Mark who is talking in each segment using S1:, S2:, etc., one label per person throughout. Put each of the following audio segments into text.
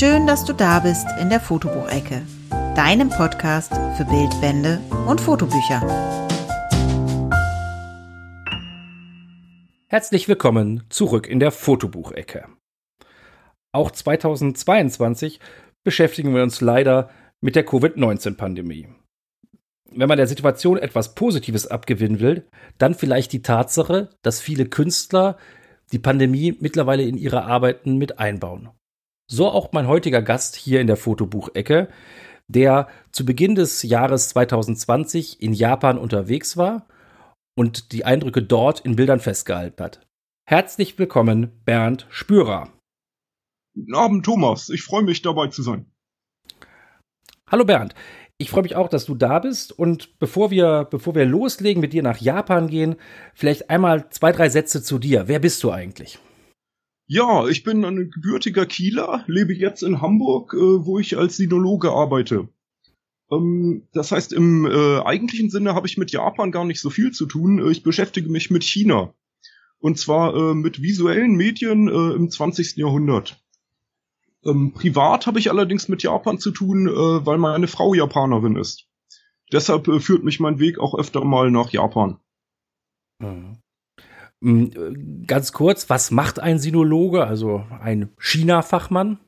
S1: Schön, dass du da bist in der Fotobuchecke, deinem Podcast für Bildbände und Fotobücher.
S2: Herzlich willkommen zurück in der Fotobuchecke. Auch 2022 beschäftigen wir uns leider mit der Covid-19-Pandemie. Wenn man der Situation etwas Positives abgewinnen will, dann vielleicht die Tatsache, dass viele Künstler die Pandemie mittlerweile in ihre Arbeiten mit einbauen. So auch mein heutiger Gast hier in der Fotobuchecke, der zu Beginn des Jahres 2020 in Japan unterwegs war und die Eindrücke dort in Bildern festgehalten hat. Herzlich willkommen, Bernd Spürer.
S3: Guten Abend, Thomas. Ich freue mich, dabei zu sein.
S2: Hallo Bernd. Ich freue mich auch, dass du da bist. Und bevor wir, bevor wir loslegen, mit dir nach Japan gehen, vielleicht einmal zwei, drei Sätze zu dir. Wer bist du eigentlich?
S3: Ja, ich bin ein gebürtiger Kieler, lebe jetzt in Hamburg, äh, wo ich als Sinologe arbeite. Ähm, das heißt, im äh, eigentlichen Sinne habe ich mit Japan gar nicht so viel zu tun. Äh, ich beschäftige mich mit China. Und zwar äh, mit visuellen Medien äh, im 20. Jahrhundert. Ähm, privat habe ich allerdings mit Japan zu tun, äh, weil meine Frau Japanerin ist. Deshalb führt mich mein Weg auch öfter mal nach Japan.
S2: Mhm. Mm, ganz kurz, was macht ein Sinologe, also ein China-Fachmann?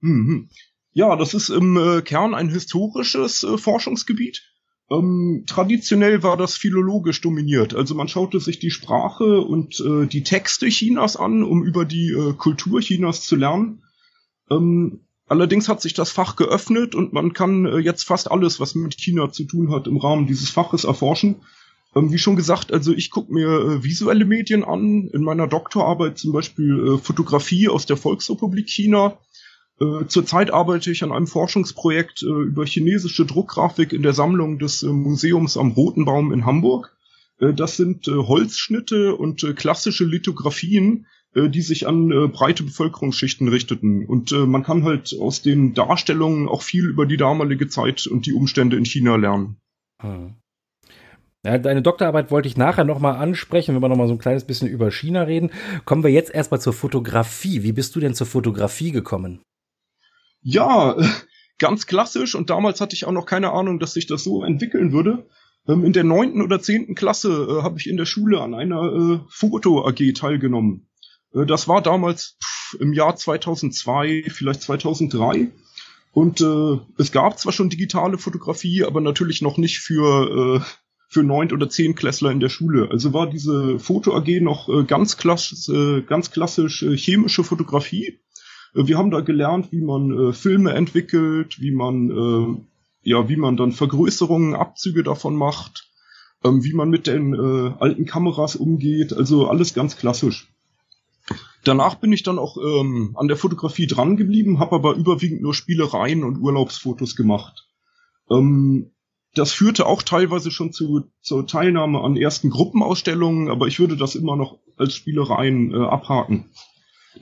S3: Mhm. Ja, das ist im äh, Kern ein historisches äh, Forschungsgebiet. Ähm, traditionell war das philologisch dominiert. Also man schaute sich die Sprache und äh, die Texte Chinas an, um über die äh, Kultur Chinas zu lernen. Ähm, allerdings hat sich das Fach geöffnet und man kann äh, jetzt fast alles, was mit China zu tun hat, im Rahmen dieses Faches erforschen. Wie schon gesagt, also ich gucke mir äh, visuelle Medien an. In meiner Doktorarbeit zum Beispiel äh, Fotografie aus der Volksrepublik China. Äh, zurzeit arbeite ich an einem Forschungsprojekt äh, über chinesische Druckgrafik in der Sammlung des äh, Museums am Roten Baum in Hamburg. Äh, das sind Holzschnitte und klassische Lithografien, die sich an breite Bevölkerungsschichten richteten. Und man kann halt aus den Darstellungen auch viel über die damalige Zeit und die Umstände in China lernen. Hm.
S2: Ja, deine Doktorarbeit wollte ich nachher nochmal ansprechen, wenn wir nochmal so ein kleines bisschen über China reden. Kommen wir jetzt erstmal zur Fotografie. Wie bist du denn zur Fotografie gekommen?
S3: Ja, ganz klassisch und damals hatte ich auch noch keine Ahnung, dass sich das so entwickeln würde. Ähm, in der neunten oder zehnten Klasse äh, habe ich in der Schule an einer äh, Foto-AG teilgenommen. Äh, das war damals im Jahr 2002, vielleicht 2003. Und äh, es gab zwar schon digitale Fotografie, aber natürlich noch nicht für äh, für neunt oder zehn Klässler in der Schule. Also war diese Foto AG noch äh, ganz, klass äh, ganz klassisch äh, chemische Fotografie. Äh, wir haben da gelernt, wie man äh, Filme entwickelt, wie man äh, ja, wie man dann Vergrößerungen, Abzüge davon macht, ähm, wie man mit den äh, alten Kameras umgeht. Also alles ganz klassisch. Danach bin ich dann auch ähm, an der Fotografie dran geblieben, habe aber überwiegend nur Spielereien und Urlaubsfotos gemacht. Ähm, das führte auch teilweise schon zu, zur Teilnahme an ersten Gruppenausstellungen, aber ich würde das immer noch als Spielereien äh, abhaken.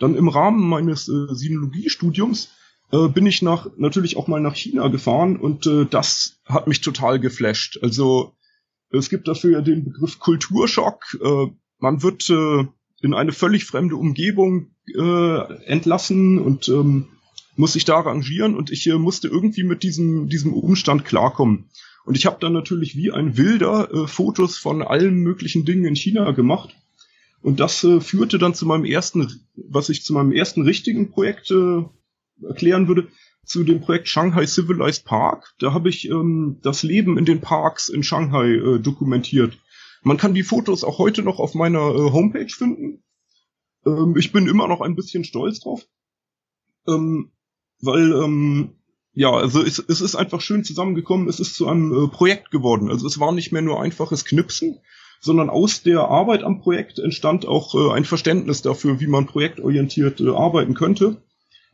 S3: Dann im Rahmen meines äh, Sinologiestudiums äh, bin ich nach natürlich auch mal nach China gefahren und äh, das hat mich total geflasht. Also es gibt dafür ja den Begriff Kulturschock. Äh, man wird äh, in eine völlig fremde Umgebung äh, entlassen und ähm, muss sich da arrangieren und ich äh, musste irgendwie mit diesem diesem Umstand klarkommen. Und ich habe dann natürlich wie ein Wilder äh, Fotos von allen möglichen Dingen in China gemacht. Und das äh, führte dann zu meinem ersten, was ich zu meinem ersten richtigen Projekt äh, erklären würde, zu dem Projekt Shanghai Civilized Park. Da habe ich ähm, das Leben in den Parks in Shanghai äh, dokumentiert. Man kann die Fotos auch heute noch auf meiner äh, Homepage finden. Ähm, ich bin immer noch ein bisschen stolz drauf, ähm, weil ähm, ja, also es, es ist einfach schön zusammengekommen. Es ist zu einem äh, Projekt geworden. Also es war nicht mehr nur einfaches Knipsen, sondern aus der Arbeit am Projekt entstand auch äh, ein Verständnis dafür, wie man projektorientiert äh, arbeiten könnte.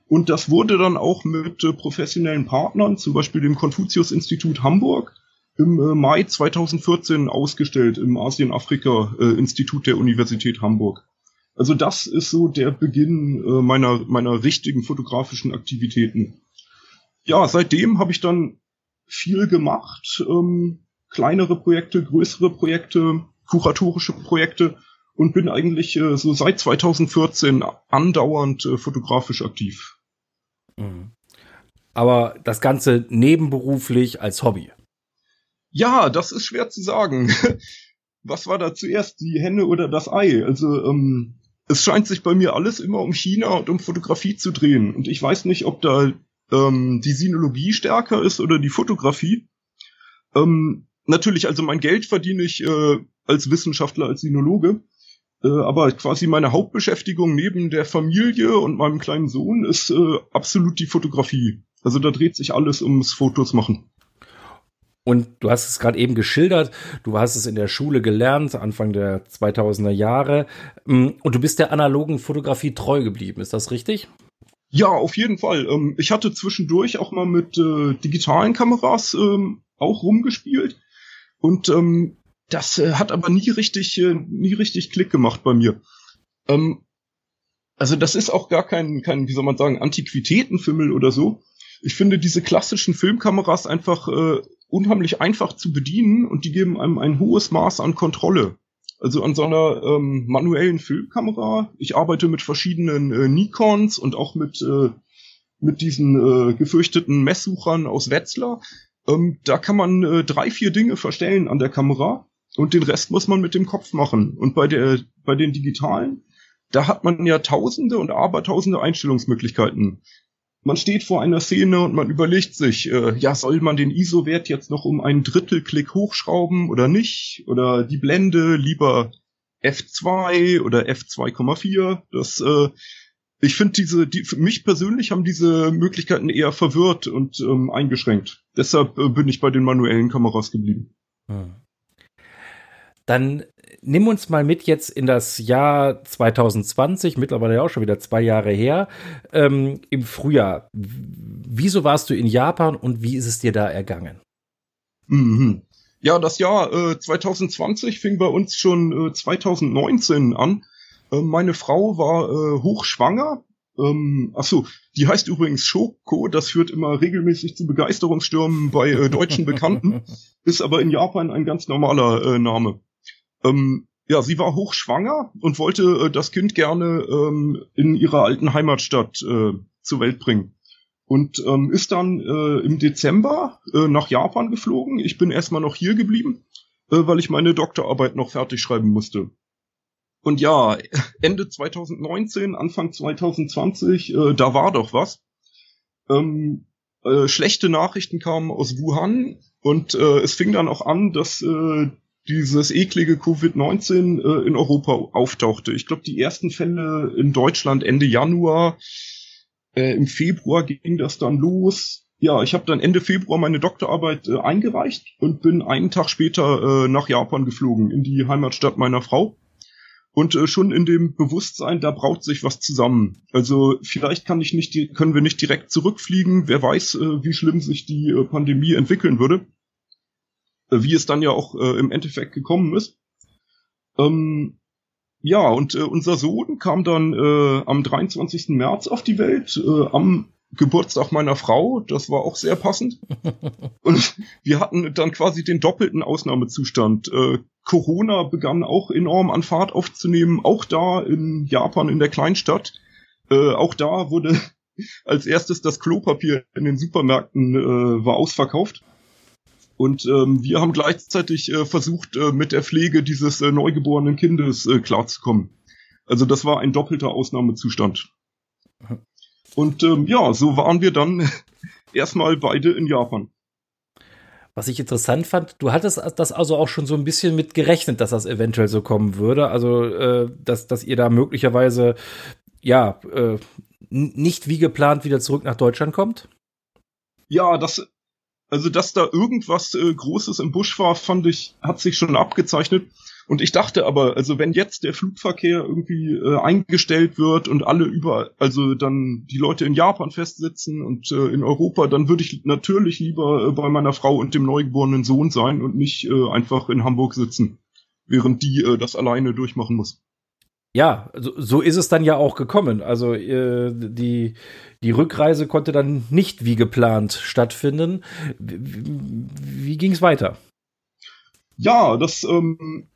S3: Und das wurde dann auch mit äh, professionellen Partnern, zum Beispiel dem Konfuzius-Institut Hamburg, im äh, Mai 2014 ausgestellt im Asien-Afrika-Institut der Universität Hamburg. Also das ist so der Beginn äh, meiner, meiner richtigen fotografischen Aktivitäten ja, seitdem habe ich dann viel gemacht. Ähm, kleinere Projekte, größere Projekte, kuratorische Projekte und bin eigentlich äh, so seit 2014 andauernd äh, fotografisch aktiv.
S2: Mhm. Aber das Ganze nebenberuflich als Hobby.
S3: Ja, das ist schwer zu sagen. Was war da zuerst, die Henne oder das Ei? Also, ähm, es scheint sich bei mir alles immer um China und um Fotografie zu drehen. Und ich weiß nicht, ob da ähm, die Sinologie stärker ist oder die Fotografie. Ähm, natürlich, also mein Geld verdiene ich äh, als Wissenschaftler, als Sinologe. Äh, aber quasi meine Hauptbeschäftigung neben der Familie und meinem kleinen Sohn ist äh, absolut die Fotografie. Also da dreht sich alles ums Fotos machen.
S2: Und du hast es gerade eben geschildert, du hast es in der Schule gelernt, Anfang der 2000er Jahre. Mm, und du bist der analogen Fotografie treu geblieben, ist das richtig?
S3: Ja, auf jeden Fall. Ähm, ich hatte zwischendurch auch mal mit äh, digitalen Kameras ähm, auch rumgespielt. Und ähm, das äh, hat aber nie richtig, äh, nie richtig Klick gemacht bei mir. Ähm, also das ist auch gar kein, kein, wie soll man sagen, Antiquitätenfimmel oder so. Ich finde diese klassischen Filmkameras einfach äh, unheimlich einfach zu bedienen und die geben einem ein hohes Maß an Kontrolle. Also an so einer ähm, manuellen Filmkamera. Ich arbeite mit verschiedenen äh, Nikons und auch mit äh, mit diesen äh, gefürchteten Messsuchern aus Wetzlar. Ähm, da kann man äh, drei, vier Dinge verstellen an der Kamera und den Rest muss man mit dem Kopf machen. Und bei der, bei den digitalen, da hat man ja tausende und abertausende Einstellungsmöglichkeiten. Man steht vor einer Szene und man überlegt sich, äh, ja, soll man den ISO-Wert jetzt noch um einen Drittelklick hochschrauben oder nicht? Oder die Blende lieber F2 oder F2,4? Das, äh, ich finde diese, die, für mich persönlich haben diese Möglichkeiten eher verwirrt und ähm, eingeschränkt. Deshalb äh, bin ich bei den manuellen Kameras geblieben. Hm.
S2: Dann nimm uns mal mit jetzt in das Jahr 2020, mittlerweile ja auch schon wieder zwei Jahre her, ähm, im Frühjahr. Wieso warst du in Japan und wie ist es dir da ergangen?
S3: Mhm. Ja, das Jahr äh, 2020 fing bei uns schon äh, 2019 an. Äh, meine Frau war äh, hochschwanger. Ähm, achso, die heißt übrigens Shoko, das führt immer regelmäßig zu Begeisterungsstürmen bei äh, deutschen Bekannten, ist aber in Japan ein ganz normaler äh, Name. Ähm, ja, sie war hochschwanger und wollte äh, das Kind gerne ähm, in ihrer alten Heimatstadt äh, zur Welt bringen. Und ähm, ist dann äh, im Dezember äh, nach Japan geflogen. Ich bin erstmal noch hier geblieben, äh, weil ich meine Doktorarbeit noch fertig schreiben musste. Und ja, Ende 2019, Anfang 2020, äh, da war doch was. Ähm, äh, schlechte Nachrichten kamen aus Wuhan und es fing dann auch an, dass dieses eklige Covid-19 äh, in Europa auftauchte. Ich glaube, die ersten Fälle in Deutschland Ende Januar, äh, im Februar ging das dann los. Ja, ich habe dann Ende Februar meine Doktorarbeit äh, eingereicht und bin einen Tag später äh, nach Japan geflogen, in die Heimatstadt meiner Frau. Und äh, schon in dem Bewusstsein, da braut sich was zusammen. Also vielleicht kann ich nicht, können wir nicht direkt zurückfliegen. Wer weiß, äh, wie schlimm sich die äh, Pandemie entwickeln würde. Äh, wie es dann ja auch äh, im Endeffekt gekommen ist. Ähm, ja, und äh, unser Sohn kam dann äh, am 23. März auf die Welt, äh, am Geburtstag meiner Frau. Das war auch sehr passend. und wir hatten dann quasi den doppelten Ausnahmezustand. Äh, Corona begann auch enorm an Fahrt aufzunehmen, auch da in Japan, in der Kleinstadt. Äh, auch da wurde als erstes das Klopapier in den Supermärkten äh, war ausverkauft. Und ähm, wir haben gleichzeitig äh, versucht, äh, mit der Pflege dieses äh, neugeborenen Kindes äh, klarzukommen. Also das war ein doppelter Ausnahmezustand. Und ähm, ja, so waren wir dann erstmal beide in Japan.
S2: Was ich interessant fand, du hattest das also auch schon so ein bisschen mit gerechnet, dass das eventuell so kommen würde. Also, äh, dass, dass ihr da möglicherweise, ja, äh, nicht wie geplant wieder zurück nach Deutschland kommt?
S3: Ja, das also, dass da irgendwas äh, Großes im Busch war, fand ich, hat sich schon abgezeichnet. Und ich dachte aber, also wenn jetzt der Flugverkehr irgendwie äh, eingestellt wird und alle über, also dann die Leute in Japan festsitzen und äh, in Europa, dann würde ich natürlich lieber äh, bei meiner Frau und dem neugeborenen Sohn sein und nicht äh, einfach in Hamburg sitzen, während die äh, das alleine durchmachen muss
S2: ja, so, so ist es dann ja auch gekommen. Also äh, die, die Rückreise konnte dann nicht wie geplant stattfinden. Wie, wie ging es weiter?
S3: Ja, das ähm,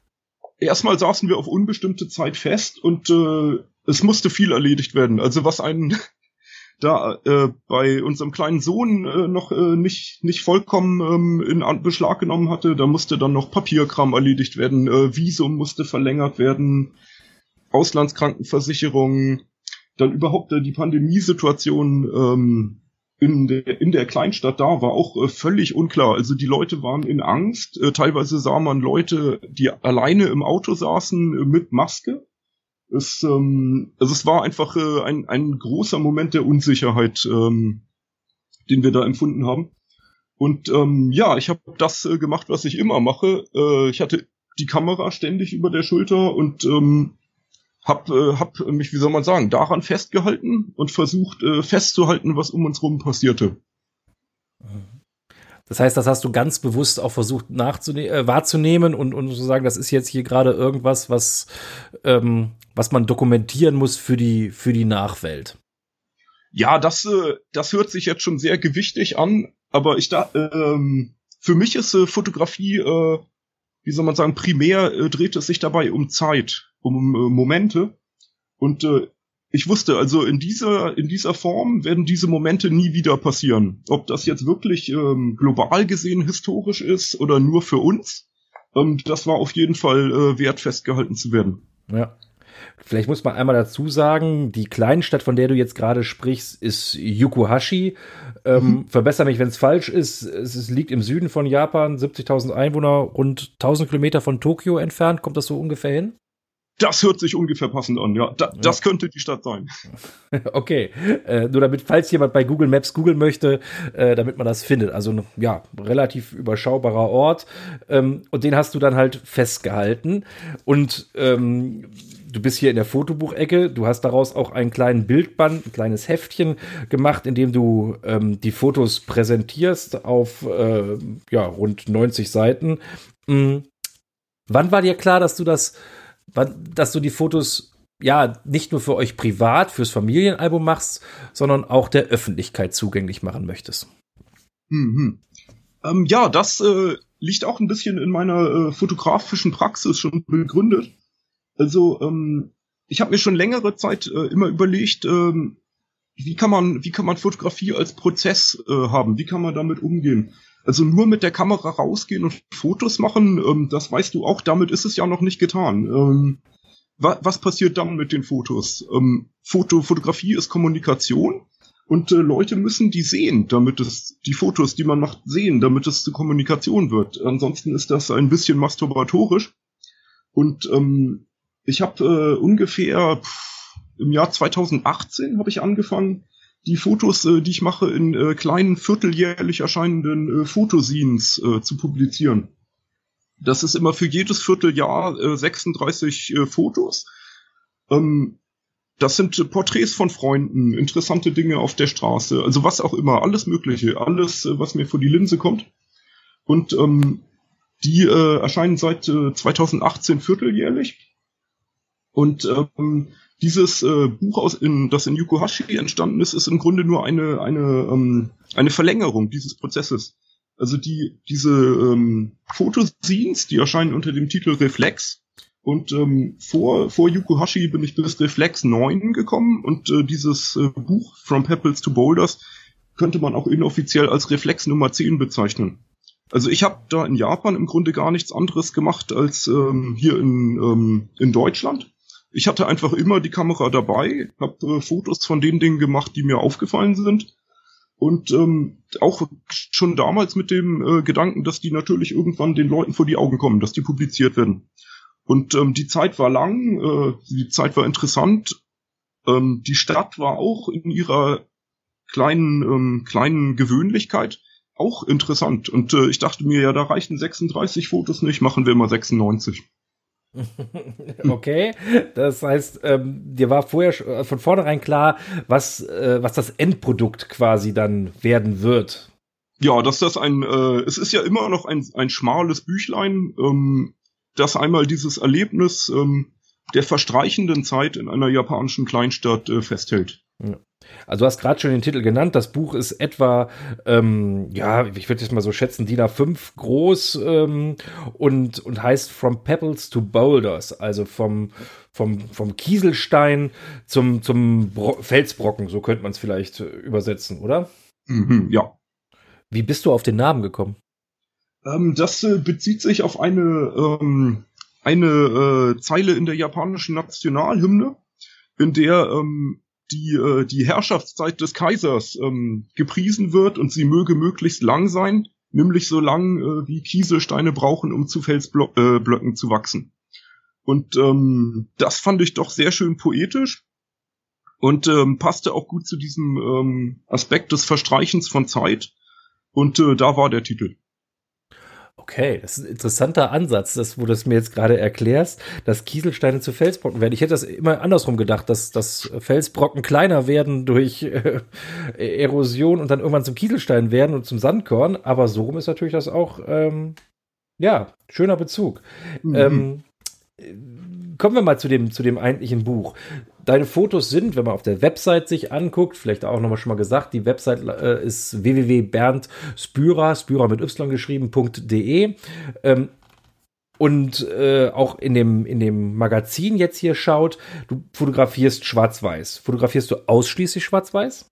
S3: erstmal saßen wir auf unbestimmte Zeit fest und äh, es musste viel erledigt werden. Also was einen da äh, bei unserem kleinen Sohn äh, noch äh, nicht nicht vollkommen ähm, in Beschlag genommen hatte. Da musste dann noch Papierkram erledigt werden, äh, Visum musste verlängert werden, Auslandskrankenversicherung, dann überhaupt äh, die Pandemiesituation ähm, in der, in der Kleinstadt da war auch äh, völlig unklar. Also die Leute waren in Angst. Äh, teilweise sah man Leute, die alleine im Auto saßen äh, mit Maske. Es, ähm, also es war einfach äh, ein, ein großer Moment der Unsicherheit, ähm, den wir da empfunden haben. Und ähm, ja, ich habe das äh, gemacht, was ich immer mache. Ich hatte die Kamera ständig über der Schulter und ähm, hab, äh, hab mich, wie soll man sagen, daran festgehalten und versucht äh, festzuhalten, was um uns rum passierte.
S2: Das heißt, das hast du ganz bewusst auch versucht äh, wahrzunehmen und, und zu sagen, das ist jetzt hier gerade irgendwas, was, ähm, was man dokumentieren muss für die, für die Nachwelt.
S3: Ja, das, äh, das hört sich jetzt schon sehr gewichtig an, aber ich da, ähm, für mich ist äh, Fotografie, äh, wie soll man sagen, primär äh, dreht es sich dabei um Zeit Momente. Und äh, ich wusste, also in dieser, in dieser Form werden diese Momente nie wieder passieren. Ob das jetzt wirklich ähm, global gesehen historisch ist oder nur für uns, ähm, das war auf jeden Fall äh, wert festgehalten zu werden.
S2: Ja. Vielleicht muss man einmal dazu sagen, die Kleinstadt, von der du jetzt gerade sprichst, ist Yukuhashi. Ähm, mhm. Verbessere mich, wenn es falsch ist. Es liegt im Süden von Japan, 70.000 Einwohner, rund 1000 Kilometer von Tokio entfernt. Kommt das so ungefähr hin?
S3: Das hört sich ungefähr passend an, ja. Da, ja. Das könnte die Stadt sein.
S2: Okay, äh, nur damit, falls jemand bei Google Maps googeln möchte, äh, damit man das findet. Also ja, relativ überschaubarer Ort. Ähm, und den hast du dann halt festgehalten. Und ähm, du bist hier in der Fotobuchecke. Du hast daraus auch einen kleinen Bildband, ein kleines Heftchen gemacht, in dem du ähm, die Fotos präsentierst auf äh, ja, rund 90 Seiten. Mhm. Wann war dir klar, dass du das dass du die Fotos ja nicht nur für euch privat, fürs Familienalbum machst, sondern auch der Öffentlichkeit zugänglich machen möchtest.
S3: Mhm. Ähm, ja, das äh, liegt auch ein bisschen in meiner äh, fotografischen Praxis schon begründet. Also ähm, ich habe mir schon längere Zeit äh, immer überlegt, ähm, wie kann man, wie kann man Fotografie als Prozess äh, haben? Wie kann man damit umgehen? Also nur mit der Kamera rausgehen und Fotos machen, ähm, das weißt du auch, damit ist es ja noch nicht getan. Ähm, wa was passiert dann mit den Fotos? Ähm, Foto, Fotografie ist Kommunikation und äh, Leute müssen die sehen, damit es die Fotos, die man macht, sehen, damit es zur Kommunikation wird. Ansonsten ist das ein bisschen masturbatorisch. Und ähm, ich habe äh, ungefähr pff, im Jahr 2018 habe ich angefangen, die Fotos, äh, die ich mache, in äh, kleinen vierteljährlich erscheinenden äh, Fotoscenes äh, zu publizieren. Das ist immer für jedes Vierteljahr äh, 36 äh, Fotos. Ähm, das sind äh, Porträts von Freunden, interessante Dinge auf der Straße, also was auch immer, alles Mögliche, alles, äh, was mir vor die Linse kommt. Und ähm, die äh, erscheinen seit äh, 2018 vierteljährlich. Und ähm, dieses äh, Buch, aus in, das in Yukohashi entstanden ist, ist im Grunde nur eine, eine, ähm, eine Verlängerung dieses Prozesses. Also die, diese ähm, Fotoscenes, die erscheinen unter dem Titel Reflex. Und ähm, vor, vor Yukohashi bin ich bis Reflex 9 gekommen und äh, dieses äh, Buch From Pebbles to Boulders könnte man auch inoffiziell als Reflex Nummer 10 bezeichnen. Also ich habe da in Japan im Grunde gar nichts anderes gemacht als ähm, hier in, ähm, in Deutschland ich hatte einfach immer die Kamera dabei, habe äh, Fotos von den Dingen gemacht, die mir aufgefallen sind. Und ähm, auch schon damals mit dem äh, Gedanken, dass die natürlich irgendwann den Leuten vor die Augen kommen, dass die publiziert werden. Und ähm, die Zeit war lang, äh, die Zeit war interessant. Ähm, die Stadt war auch in ihrer kleinen, ähm, kleinen Gewöhnlichkeit auch interessant. Und äh, ich dachte mir, ja, da reichen 36 Fotos nicht, machen wir mal 96.
S2: okay, das heißt, ähm, dir war vorher äh, von vornherein klar, was, äh, was das Endprodukt quasi dann werden wird.
S3: Ja, dass das ein, äh, es ist ja immer noch ein, ein schmales Büchlein, ähm, das einmal dieses Erlebnis ähm, der verstreichenden Zeit in einer japanischen Kleinstadt äh, festhält.
S2: Also du hast gerade schon den Titel genannt. Das Buch ist etwa, ähm, ja, ich würde es mal so schätzen, DIN A5 groß ähm, und, und heißt From Pebbles to Boulders, also vom, vom, vom Kieselstein zum, zum Bro Felsbrocken, so könnte man es vielleicht übersetzen, oder?
S3: Mhm, ja.
S2: Wie bist du auf den Namen gekommen?
S3: Ähm, das äh, bezieht sich auf eine, ähm, eine äh, Zeile in der japanischen Nationalhymne, in der ähm, die, äh, die Herrschaftszeit des Kaisers ähm, gepriesen wird und sie möge möglichst lang sein, nämlich so lang, äh, wie Kieselsteine brauchen, um zu Felsblöcken äh, zu wachsen. Und ähm, das fand ich doch sehr schön poetisch und ähm, passte auch gut zu diesem ähm, Aspekt des Verstreichens von Zeit. Und äh, da war der Titel.
S2: Okay, das ist ein interessanter Ansatz, das, wo du es mir jetzt gerade erklärst, dass Kieselsteine zu Felsbrocken werden. Ich hätte das immer andersrum gedacht, dass, dass Felsbrocken kleiner werden durch äh, Erosion und dann irgendwann zum Kieselstein werden und zum Sandkorn. Aber so rum ist natürlich das auch, ähm, ja, schöner Bezug. Mhm. Ähm, kommen wir mal zu dem, zu dem eigentlichen Buch. Deine Fotos sind, wenn man auf der Website sich anguckt, vielleicht auch nochmal schon mal gesagt, die Website äh, ist www.berndspürer, Spürer mit y geschrieben.de. Ähm, und äh, auch in dem, in dem Magazin jetzt hier schaut, du fotografierst schwarz-weiß. Fotografierst du ausschließlich schwarz-weiß?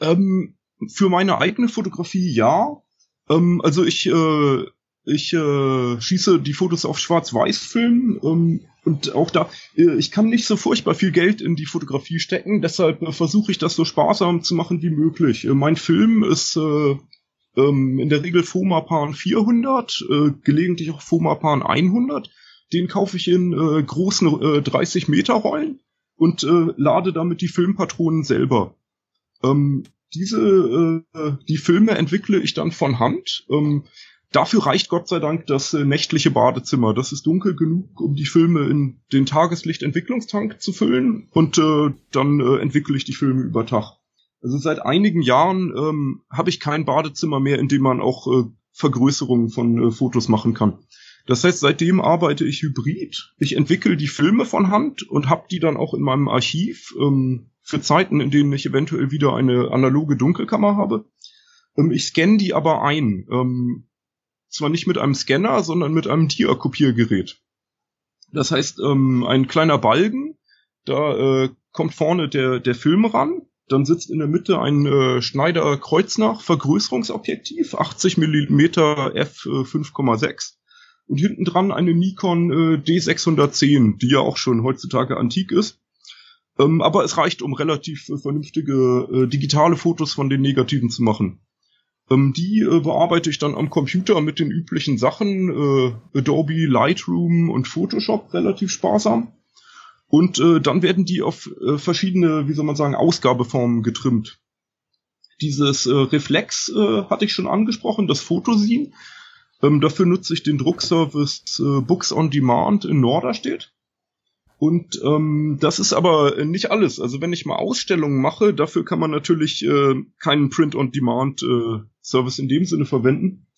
S3: Ähm, für meine eigene Fotografie ja. Ähm, also ich, äh, ich äh, schieße die Fotos auf Schwarz-Weiß-Film. Ähm, und auch da, äh, ich kann nicht so furchtbar viel Geld in die Fotografie stecken, deshalb äh, versuche ich das so sparsam zu machen wie möglich. Äh, mein Film ist äh, ähm, in der Regel Fomapan 400, äh, gelegentlich auch Fomapan 100. Den kaufe ich in äh, großen äh, 30 Meter Rollen und äh, lade damit die Filmpatronen selber. Ähm, diese, äh, die Filme entwickle ich dann von Hand. Ähm, Dafür reicht Gott sei Dank das äh, nächtliche Badezimmer. Das ist dunkel genug, um die Filme in den Tageslichtentwicklungstank zu füllen und äh, dann äh, entwickle ich die Filme über Tag. Also seit einigen Jahren ähm, habe ich kein Badezimmer mehr, in dem man auch äh, Vergrößerungen von äh, Fotos machen kann. Das heißt, seitdem arbeite ich hybrid. Ich entwickle die Filme von Hand und habe die dann auch in meinem Archiv ähm, für Zeiten, in denen ich eventuell wieder eine analoge Dunkelkammer habe. Ähm, ich scanne die aber ein. Ähm, zwar nicht mit einem Scanner, sondern mit einem Dia-Kopiergerät. Das heißt, ähm, ein kleiner Balken, da äh, kommt vorne der, der Film ran, dann sitzt in der Mitte ein äh, Schneider Kreuznach Vergrößerungsobjektiv, 80 mm f 5,6 und hinten dran eine Nikon äh, D610, die ja auch schon heutzutage antik ist. Ähm, aber es reicht, um relativ äh, vernünftige äh, digitale Fotos von den Negativen zu machen. Ähm, die äh, bearbeite ich dann am Computer mit den üblichen Sachen, äh, Adobe, Lightroom und Photoshop relativ sparsam. Und äh, dann werden die auf äh, verschiedene, wie soll man sagen, Ausgabeformen getrimmt. Dieses äh, Reflex äh, hatte ich schon angesprochen, das Fotosin. Ähm, dafür nutze ich den Druckservice äh, Books on Demand in Norderstedt. Und ähm, das ist aber nicht alles. Also wenn ich mal Ausstellungen mache, dafür kann man natürlich äh, keinen Print-on-Demand-Service äh, in dem Sinne verwenden.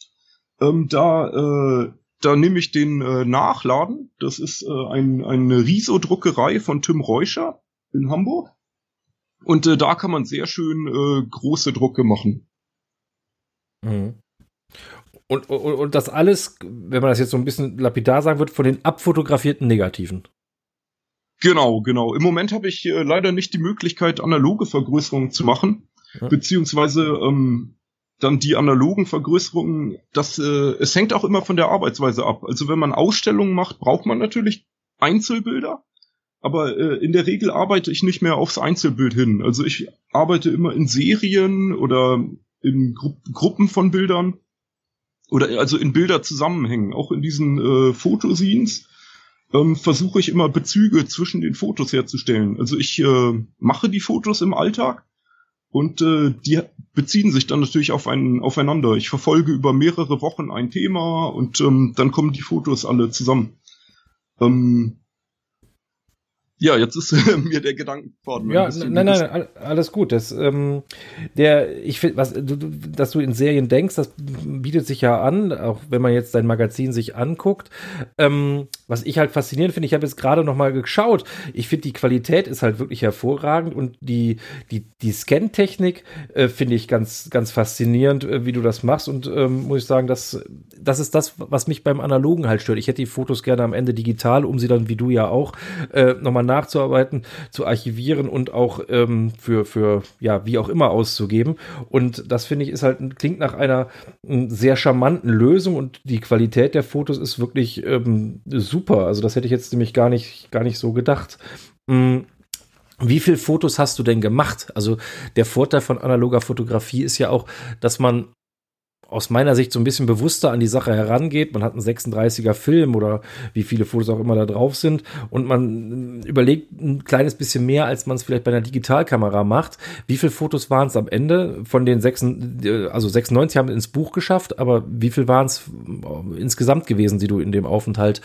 S3: Ähm, da äh, da nehme ich den äh, Nachladen. Das ist äh, ein, eine Riso-Druckerei von Tim Reuscher in Hamburg. Und äh, da kann man sehr schön äh, große Drucke machen.
S2: Mhm. Und, und, und das alles, wenn man das jetzt so ein bisschen lapidar sagen wird, von den abfotografierten Negativen.
S3: Genau, genau. Im Moment habe ich äh, leider nicht die Möglichkeit, analoge Vergrößerungen zu machen, ja. beziehungsweise ähm, dann die analogen Vergrößerungen. Das, äh, es hängt auch immer von der Arbeitsweise ab. Also wenn man Ausstellungen macht, braucht man natürlich Einzelbilder, aber äh, in der Regel arbeite ich nicht mehr aufs Einzelbild hin. Also ich arbeite immer in Serien oder in Gru Gruppen von Bildern oder also in Bilder zusammenhängen, auch in diesen äh, Fotoscenes ähm, versuche ich immer Bezüge zwischen den Fotos herzustellen. Also ich äh, mache die Fotos im Alltag und äh, die beziehen sich dann natürlich auf ein, aufeinander. Ich verfolge über mehrere Wochen ein Thema und ähm, dann kommen die Fotos alle zusammen. Ähm, Ja, jetzt ist äh, mir der Gedankenfaden.
S2: Ja, nein, nein, alles gut. Das, ähm, der, ich finde, was, du, dass du in Serien denkst, das bietet sich ja an, auch wenn man jetzt dein Magazin sich anguckt. Ähm, was ich halt faszinierend finde, ich habe jetzt gerade noch mal geschaut. Ich finde, die Qualität ist halt wirklich hervorragend und die, die, die Scan-Technik äh, finde ich ganz, ganz faszinierend, äh, wie du das machst. Und ähm, muss ich sagen, das, das ist das, was mich beim Analogen halt stört. Ich hätte die Fotos gerne am Ende digital, um sie dann, wie du ja auch, äh, nochmal nachzuarbeiten, zu archivieren und auch ähm, für, für, ja, wie auch immer auszugeben. Und das finde ich ist halt, klingt nach einer sehr charmanten Lösung und die Qualität der Fotos ist wirklich ähm, super. Also das hätte ich jetzt nämlich gar nicht, gar nicht so gedacht. Mhm. Wie viele Fotos hast du denn gemacht? Also der Vorteil von analoger Fotografie ist ja auch, dass man aus meiner Sicht so ein bisschen bewusster an die Sache herangeht. Man hat einen 36er Film oder wie viele Fotos auch immer da drauf sind und man überlegt ein kleines bisschen mehr, als man es vielleicht bei einer Digitalkamera macht. Wie viele Fotos waren es am Ende von den sechs, also 96 haben ins Buch geschafft, aber wie viel waren es insgesamt gewesen, die du in dem Aufenthalt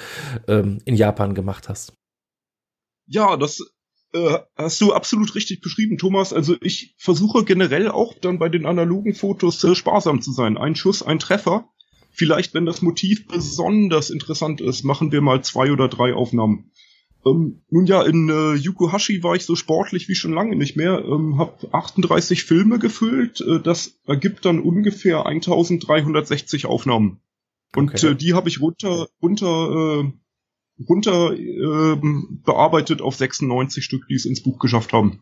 S2: ähm, in Japan gemacht hast?
S3: Ja, das äh, hast du absolut richtig beschrieben, Thomas. Also ich versuche generell auch dann bei den analogen Fotos äh, sparsam zu sein. Ein Schuss, ein Treffer. Vielleicht, wenn das Motiv besonders interessant ist, machen wir mal zwei oder drei Aufnahmen. Ähm, nun ja, in äh, Yukohashi war ich so sportlich wie schon lange nicht mehr. Ähm, hab 38 Filme gefüllt. Äh, das ergibt dann ungefähr 1360 Aufnahmen. Und okay. äh, die habe ich runter, runter äh, runter äh, bearbeitet auf 96 Stück, die es ins Buch geschafft haben.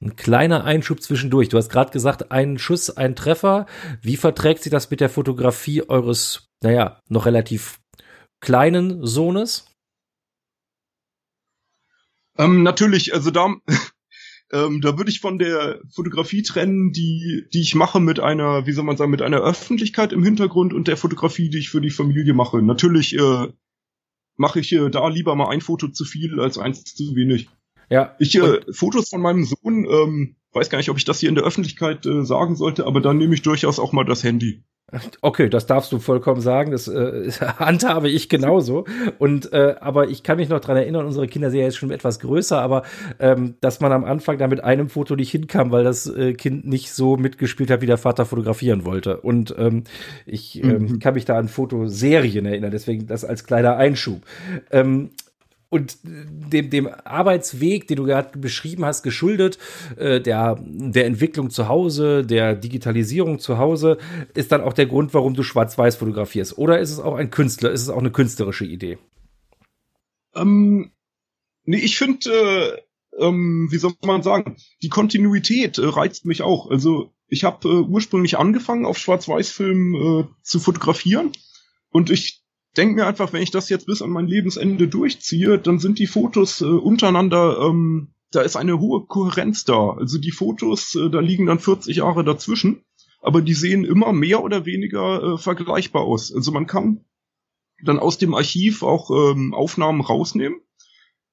S2: Ein kleiner Einschub zwischendurch. Du hast gerade gesagt, ein Schuss, ein Treffer. Wie verträgt sich das mit der Fotografie eures, naja, noch relativ kleinen Sohnes?
S3: Ähm, natürlich, also da, ähm, da würde ich von der Fotografie trennen, die, die ich mache mit einer, wie soll man sagen, mit einer Öffentlichkeit im Hintergrund und der Fotografie, die ich für die Familie mache. Natürlich äh, mache ich äh, da lieber mal ein Foto zu viel als eins zu wenig. Ja. Ich äh, Fotos von meinem Sohn, ähm, weiß gar nicht, ob ich das hier in der Öffentlichkeit äh, sagen sollte, aber dann nehme ich durchaus auch mal das Handy.
S2: Okay, das darfst du vollkommen sagen. Das äh, handhabe ich genauso. Und äh, aber ich kann mich noch dran erinnern, unsere Kinder sind ja jetzt schon etwas größer, aber ähm, dass man am Anfang da mit einem Foto nicht hinkam, weil das äh, Kind nicht so mitgespielt hat, wie der Vater fotografieren wollte. Und ähm, ich ähm, mhm. kann mich da an Fotoserien erinnern, deswegen das als kleiner Einschub. Ähm, und dem, dem Arbeitsweg, den du gerade beschrieben hast, geschuldet, äh, der, der Entwicklung zu Hause, der Digitalisierung zu Hause, ist dann auch der Grund, warum du schwarz-weiß fotografierst. Oder ist es auch ein Künstler, ist es auch eine künstlerische Idee?
S3: Ähm, nee, ich finde, äh, ähm, wie soll man sagen, die Kontinuität äh, reizt mich auch. Also ich habe äh, ursprünglich angefangen, auf Schwarz-Weiß-Film äh, zu fotografieren. Und ich denke mir einfach, wenn ich das jetzt bis an mein Lebensende durchziehe, dann sind die Fotos äh, untereinander, ähm, da ist eine hohe Kohärenz da. Also die Fotos, äh, da liegen dann 40 Jahre dazwischen, aber die sehen immer mehr oder weniger äh, vergleichbar aus. Also man kann dann aus dem Archiv auch ähm, Aufnahmen rausnehmen.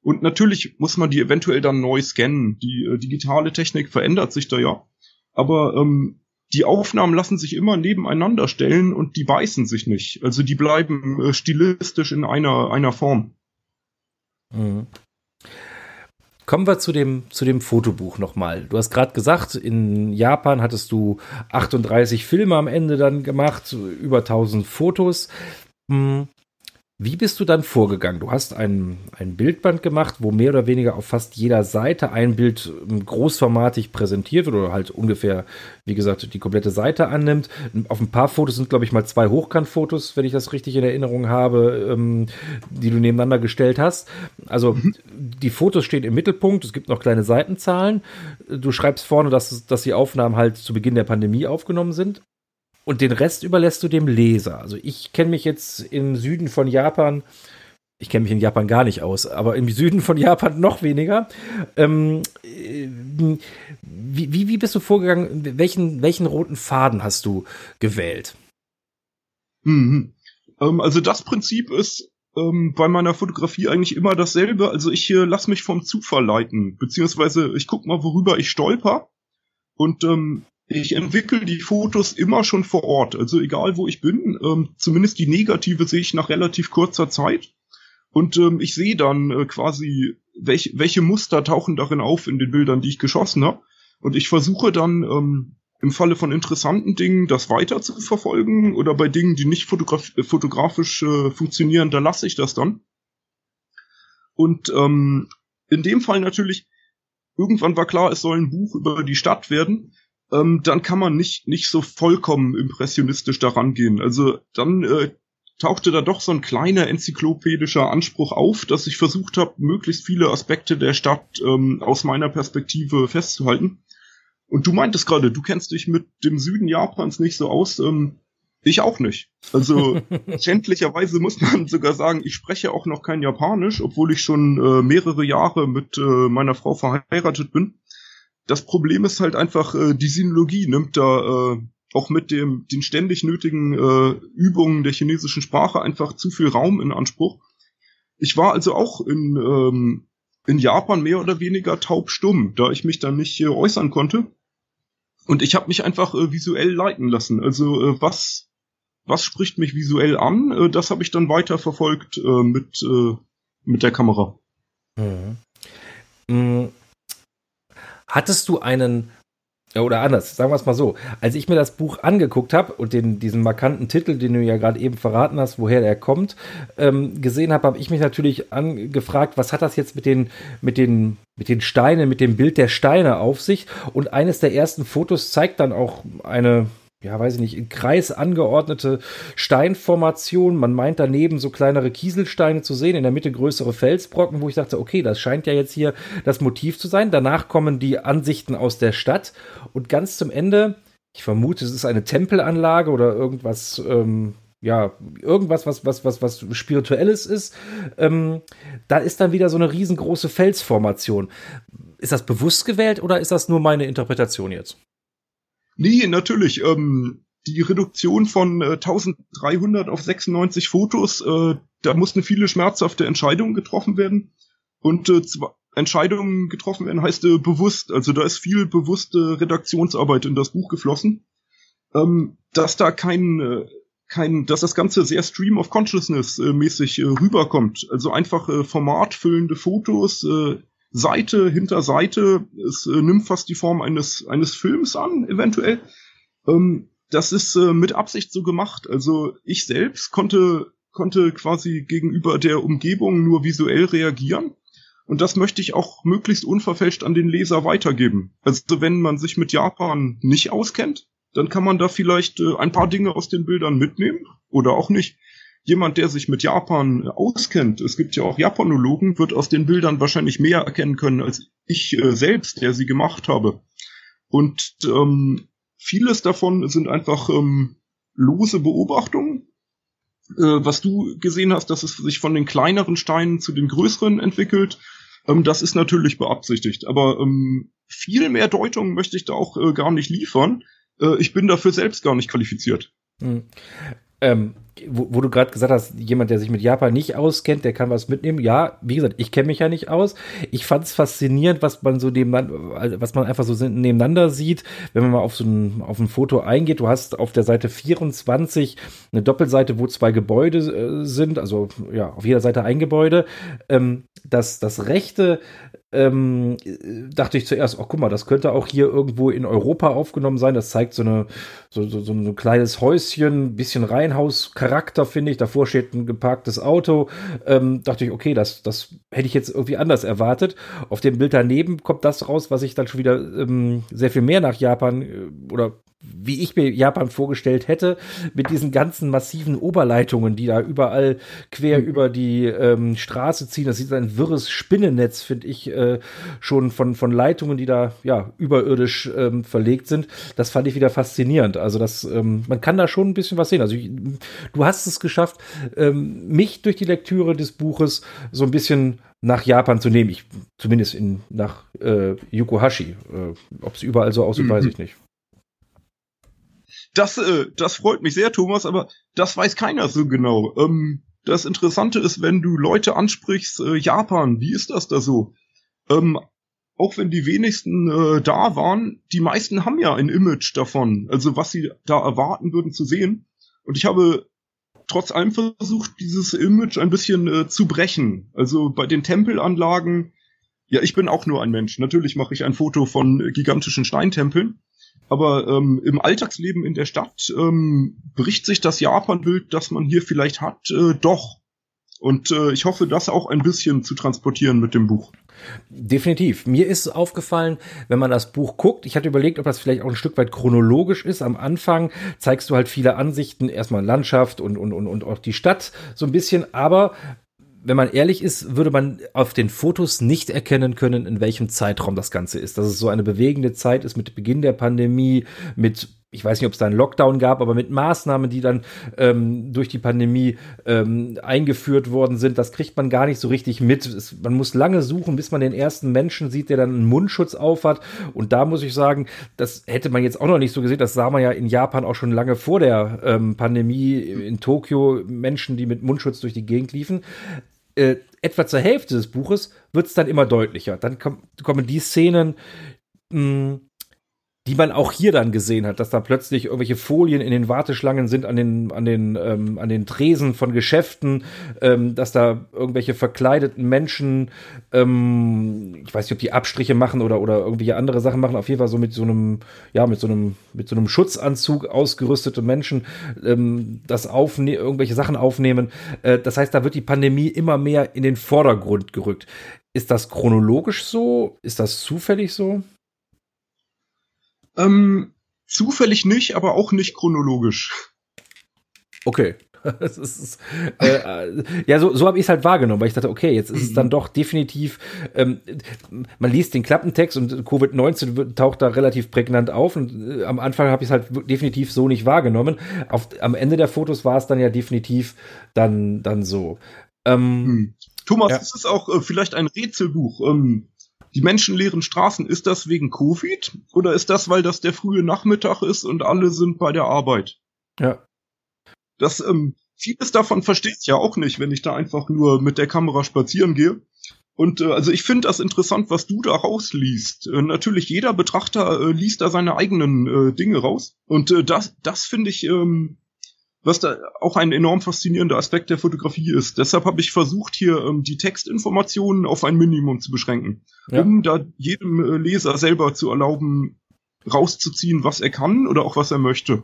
S3: Und natürlich muss man die eventuell dann neu scannen. Die äh, digitale Technik verändert sich da ja. Aber ähm, die Aufnahmen lassen sich immer nebeneinander stellen und die beißen sich nicht. Also die bleiben äh, stilistisch in einer, einer Form.
S2: Mhm. Kommen wir zu dem, zu dem Fotobuch nochmal. Du hast gerade gesagt, in Japan hattest du 38 Filme am Ende dann gemacht, über 1000 Fotos. Hm. Wie bist du dann vorgegangen? Du hast ein, ein Bildband gemacht, wo mehr oder weniger auf fast jeder Seite ein Bild ähm, großformatig präsentiert wird oder halt ungefähr, wie gesagt, die komplette Seite annimmt. Auf ein paar Fotos sind, glaube ich, mal zwei Hochkantfotos, wenn ich das richtig in Erinnerung habe, ähm, die du nebeneinander gestellt hast. Also mhm. die Fotos stehen im Mittelpunkt, es gibt noch kleine Seitenzahlen. Du schreibst vorne, dass, dass die Aufnahmen halt zu Beginn der Pandemie aufgenommen sind. Und den Rest überlässt du dem Leser. Also ich kenne mich jetzt im Süden von Japan, ich kenne mich in Japan gar nicht aus, aber im Süden von Japan noch weniger. Ähm, äh, wie, wie, wie bist du vorgegangen? Welchen, welchen roten Faden hast du gewählt?
S3: Mhm. Ähm, also das Prinzip ist ähm, bei meiner Fotografie eigentlich immer dasselbe. Also ich äh, lasse mich vom Zufall leiten, beziehungsweise ich gucke mal, worüber ich stolper. Und ähm, ich entwickle die Fotos immer schon vor Ort. Also egal wo ich bin, ähm, zumindest die negative sehe ich nach relativ kurzer Zeit. Und ähm, ich sehe dann äh, quasi welche, welche Muster tauchen darin auf in den Bildern, die ich geschossen habe. Und ich versuche dann ähm, im Falle von interessanten Dingen das weiter zu verfolgen oder bei Dingen, die nicht fotograf fotografisch äh, funktionieren, da lasse ich das dann. Und ähm, in dem Fall natürlich, irgendwann war klar, es soll ein Buch über die Stadt werden. Ähm, dann kann man nicht, nicht so vollkommen impressionistisch daran gehen. Also dann äh, tauchte da doch so ein kleiner enzyklopädischer Anspruch auf, dass ich versucht habe, möglichst viele Aspekte der Stadt ähm, aus meiner Perspektive festzuhalten. Und du meintest gerade, du kennst dich mit dem Süden Japans nicht so aus. Ähm, ich auch nicht. Also schändlicherweise muss man sogar sagen, ich spreche auch noch kein Japanisch, obwohl ich schon äh, mehrere Jahre mit äh, meiner Frau verheiratet bin. Das Problem ist halt einfach, äh, die Sinologie nimmt da äh, auch mit dem, den ständig nötigen äh, Übungen der chinesischen Sprache einfach zu viel Raum in Anspruch. Ich war also auch in, ähm, in Japan mehr oder weniger taubstumm, da ich mich dann nicht äh, äußern konnte. Und ich habe mich einfach äh, visuell leiten lassen. Also äh, was, was spricht mich visuell an, äh, das habe ich dann weiter verfolgt äh, mit, äh, mit der Kamera. Mhm.
S2: Mhm. Hattest du einen oder anders, sagen wir es mal so. Als ich mir das Buch angeguckt habe und den, diesen markanten Titel, den du ja gerade eben verraten hast, woher der kommt, ähm, gesehen habe, habe ich mich natürlich angefragt, was hat das jetzt mit den, mit den, mit den Steinen, mit dem Bild der Steine auf sich? Und eines der ersten Fotos zeigt dann auch eine, ja, weiß ich nicht, in Kreis angeordnete Steinformation. Man meint daneben so kleinere Kieselsteine zu sehen, in der Mitte größere Felsbrocken, wo ich dachte, okay, das scheint ja jetzt hier das Motiv zu sein. Danach kommen die Ansichten aus der Stadt und ganz zum Ende, ich vermute, es ist eine Tempelanlage oder irgendwas, ähm, ja, irgendwas, was, was, was, was Spirituelles ist. Ähm, da ist dann wieder so eine riesengroße Felsformation. Ist das bewusst gewählt oder ist das nur meine Interpretation jetzt?
S3: Nee, natürlich. Ähm, die Reduktion von äh, 1300 auf 96 Fotos, äh, da mussten viele schmerzhafte Entscheidungen getroffen werden. Und äh, Entscheidungen getroffen werden heißt äh, bewusst. Also da ist viel bewusste Redaktionsarbeit in das Buch geflossen. Ähm, dass da kein, äh, kein, dass das Ganze sehr Stream of Consciousness äh, mäßig äh, rüberkommt. Also einfach äh, formatfüllende Fotos, äh, Seite hinter Seite. Es äh, nimmt fast die Form eines, eines Films an, eventuell. Ähm, das ist äh, mit Absicht so gemacht. Also ich selbst konnte, konnte quasi gegenüber der Umgebung nur visuell reagieren. Und das möchte ich auch möglichst unverfälscht an den Leser weitergeben. Also wenn man sich mit Japan nicht auskennt, dann kann man da vielleicht äh, ein paar Dinge aus den Bildern mitnehmen oder auch nicht jemand, der sich mit Japan auskennt, es gibt ja auch Japanologen, wird aus den Bildern wahrscheinlich mehr erkennen können als ich äh, selbst, der sie gemacht habe. Und ähm, vieles davon sind einfach ähm, lose Beobachtungen. Äh, was du gesehen hast, dass es sich von den kleineren Steinen zu den größeren entwickelt, ähm, das ist natürlich beabsichtigt. Aber ähm, viel mehr Deutung möchte ich da auch äh, gar nicht liefern. Äh, ich bin dafür selbst gar nicht qualifiziert. Hm.
S2: Ähm, wo, wo, du gerade gesagt hast, jemand, der sich mit Japan nicht auskennt, der kann was mitnehmen. Ja, wie gesagt, ich kenne mich ja nicht aus. Ich fand es faszinierend, was man so nebeneinander, also was man einfach so nebeneinander sieht, wenn man mal auf so ein, auf ein Foto eingeht. Du hast auf der Seite 24 eine Doppelseite, wo zwei Gebäude äh, sind, also ja, auf jeder Seite ein Gebäude. Ähm, das, das rechte ähm, dachte ich zuerst, oh guck mal, das könnte auch hier irgendwo in Europa aufgenommen sein. Das zeigt so, eine, so, so, so ein kleines Häuschen, bisschen Reihenhaus-Charakter, finde ich. Davor steht ein geparktes Auto. Ähm, dachte ich, okay, das, das hätte ich jetzt irgendwie anders erwartet. Auf dem Bild daneben kommt das raus, was ich dann schon wieder ähm, sehr viel mehr nach Japan äh, oder wie ich mir Japan vorgestellt hätte, mit diesen ganzen massiven Oberleitungen, die da überall quer mhm. über die ähm, Straße ziehen. Das ist ein wirres Spinnennetz, finde ich, äh, schon von, von Leitungen, die da ja überirdisch ähm, verlegt sind. Das fand ich wieder faszinierend. Also das, ähm, man kann da schon ein bisschen was sehen. Also ich, du hast es geschafft, ähm, mich durch die Lektüre des Buches so ein bisschen nach Japan zu nehmen. Ich, zumindest in, nach äh, Yokohashi. Äh, Ob es überall so aussieht, mhm. weiß ich nicht.
S3: Das, äh, das freut mich sehr, Thomas, aber das weiß keiner so genau. Ähm, das Interessante ist, wenn du Leute ansprichst, äh, Japan, wie ist das da so? Ähm, auch wenn die wenigsten äh, da waren, die meisten haben ja ein Image davon, also was sie da erwarten würden zu sehen. Und ich habe trotz allem versucht, dieses Image ein bisschen äh, zu brechen. Also bei den Tempelanlagen Ja, ich bin auch nur ein Mensch. Natürlich mache ich ein Foto von gigantischen Steintempeln. Aber ähm, im Alltagsleben in der Stadt ähm, bricht sich das Japan-Bild, das man hier vielleicht hat, äh, doch. Und äh, ich hoffe, das auch ein bisschen zu transportieren mit dem Buch.
S2: Definitiv. Mir ist aufgefallen, wenn man das Buch guckt, ich hatte überlegt, ob das vielleicht auch ein Stück weit chronologisch ist. Am Anfang zeigst du halt viele Ansichten, erstmal Landschaft und, und, und, und auch die Stadt so ein bisschen, aber wenn man ehrlich ist, würde man auf den Fotos nicht erkennen können, in welchem Zeitraum das Ganze ist. Dass es so eine bewegende Zeit ist mit Beginn der Pandemie, mit ich weiß nicht, ob es da einen Lockdown gab, aber mit Maßnahmen, die dann ähm, durch die Pandemie ähm, eingeführt worden sind, das kriegt man gar nicht so richtig mit. Es, man muss lange suchen, bis man den ersten Menschen sieht, der dann einen Mundschutz aufhat. Und da muss ich sagen, das hätte man jetzt auch noch nicht so gesehen. Das sah man ja in Japan auch schon lange vor der ähm, Pandemie in Tokio. Menschen, die mit Mundschutz durch die Gegend liefen. Äh, etwa zur Hälfte des Buches wird es dann immer deutlicher. Dann kom kommen die Szenen, mh, die man auch hier dann gesehen hat, dass da plötzlich irgendwelche Folien in den Warteschlangen sind an den an den ähm, an den Tresen von Geschäften, ähm, dass da irgendwelche verkleideten Menschen, ähm, ich weiß nicht, ob die Abstriche machen oder oder irgendwelche andere Sachen machen, auf jeden Fall so mit so einem ja mit so einem mit so einem Schutzanzug ausgerüstete Menschen, ähm, das aufne irgendwelche Sachen aufnehmen. Äh, das heißt, da wird die Pandemie immer mehr in den Vordergrund gerückt. Ist das chronologisch so? Ist das zufällig so?
S3: Ähm, zufällig nicht, aber auch nicht chronologisch.
S2: Okay. Ist, äh, äh, ja, so, so habe ich es halt wahrgenommen, weil ich dachte, okay, jetzt ist es dann doch definitiv, ähm, man liest den Klappentext und Covid-19 taucht da relativ prägnant auf und äh, am Anfang habe ich es halt definitiv so nicht wahrgenommen. Auf, am Ende der Fotos war es dann ja definitiv dann, dann so.
S3: Ähm, hm. Thomas, ja. es ist auch äh, vielleicht ein Rätselbuch. Ähm, die menschenleeren Straßen, ist das wegen Covid oder ist das, weil das der frühe Nachmittag ist und alle sind bei der Arbeit?
S2: Ja.
S3: Das, ähm, vieles davon verstehe ich ja auch nicht, wenn ich da einfach nur mit der Kamera spazieren gehe. Und äh, also ich finde das interessant, was du da rausliest. Äh, natürlich jeder Betrachter äh, liest da seine eigenen äh, Dinge raus. Und äh, das, das finde ich ähm, was da auch ein enorm faszinierender Aspekt der Fotografie ist. Deshalb habe ich versucht, hier ähm, die Textinformationen auf ein Minimum zu beschränken, ja. um da jedem äh, Leser selber zu erlauben, rauszuziehen, was er kann oder auch was er möchte.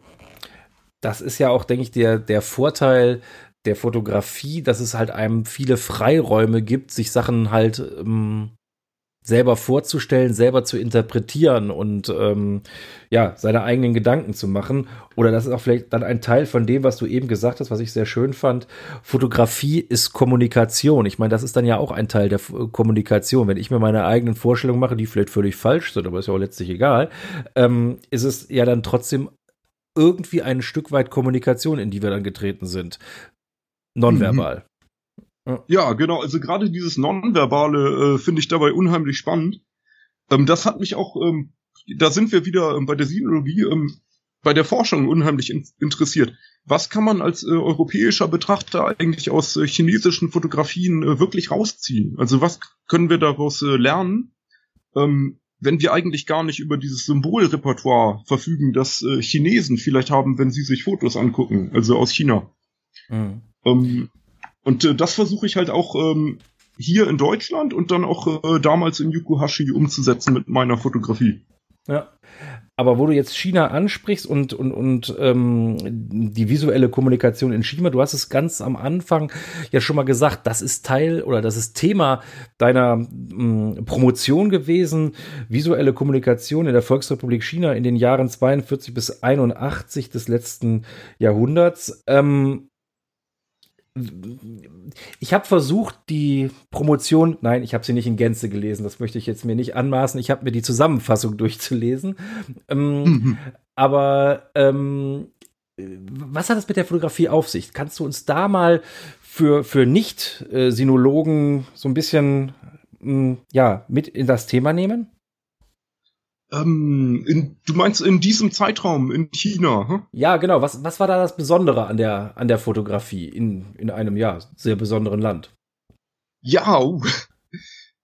S2: Das ist ja auch, denke ich, der, der Vorteil der Fotografie, dass es halt einem viele Freiräume gibt, sich Sachen halt ähm, selber vorzustellen, selber zu interpretieren und ähm, ja, seine eigenen Gedanken zu machen. Oder das ist auch vielleicht dann ein Teil von dem, was du eben gesagt hast, was ich sehr schön fand. Fotografie ist Kommunikation. Ich meine, das ist dann ja auch ein Teil der Kommunikation. Wenn ich mir meine eigenen Vorstellungen mache, die vielleicht völlig falsch sind, aber ist ja auch letztlich egal, ähm, ist es ja dann trotzdem irgendwie ein Stück weit Kommunikation, in die wir dann getreten sind. Nonverbal. Mhm.
S3: Ja, genau. Also gerade dieses Nonverbale äh, finde ich dabei unheimlich spannend. Ähm, das hat mich auch, ähm, da sind wir wieder ähm, bei der Sinologie, ähm, bei der Forschung unheimlich in interessiert. Was kann man als äh, europäischer Betrachter eigentlich aus äh, chinesischen Fotografien äh, wirklich rausziehen? Also was können wir daraus äh, lernen, ähm, wenn wir eigentlich gar nicht über dieses Symbolrepertoire verfügen, das äh, Chinesen vielleicht haben, wenn sie sich Fotos angucken, also aus China. Mhm. Ähm, und äh, das versuche ich halt auch ähm, hier in Deutschland und dann auch äh, damals in Yukuhashi umzusetzen mit meiner Fotografie.
S2: Ja. Aber wo du jetzt China ansprichst und, und, und ähm, die visuelle Kommunikation in China, du hast es ganz am Anfang ja schon mal gesagt, das ist Teil oder das ist Thema deiner mh, Promotion gewesen, visuelle Kommunikation in der Volksrepublik China in den Jahren 42 bis 81 des letzten Jahrhunderts. Ähm, ich habe versucht, die Promotion, nein, ich habe sie nicht in Gänze gelesen, das möchte ich jetzt mir nicht anmaßen. Ich habe mir die Zusammenfassung durchzulesen. Ähm, mhm. Aber ähm, was hat es mit der Fotografie auf sich? Kannst du uns da mal für, für Nicht-Sinologen so ein bisschen mm, ja, mit in das Thema nehmen?
S3: Ähm, in, du meinst in diesem Zeitraum in China? Hm?
S2: Ja, genau. Was, was war da das Besondere an der, an der Fotografie in, in einem ja sehr besonderen Land?
S3: Ja, uh.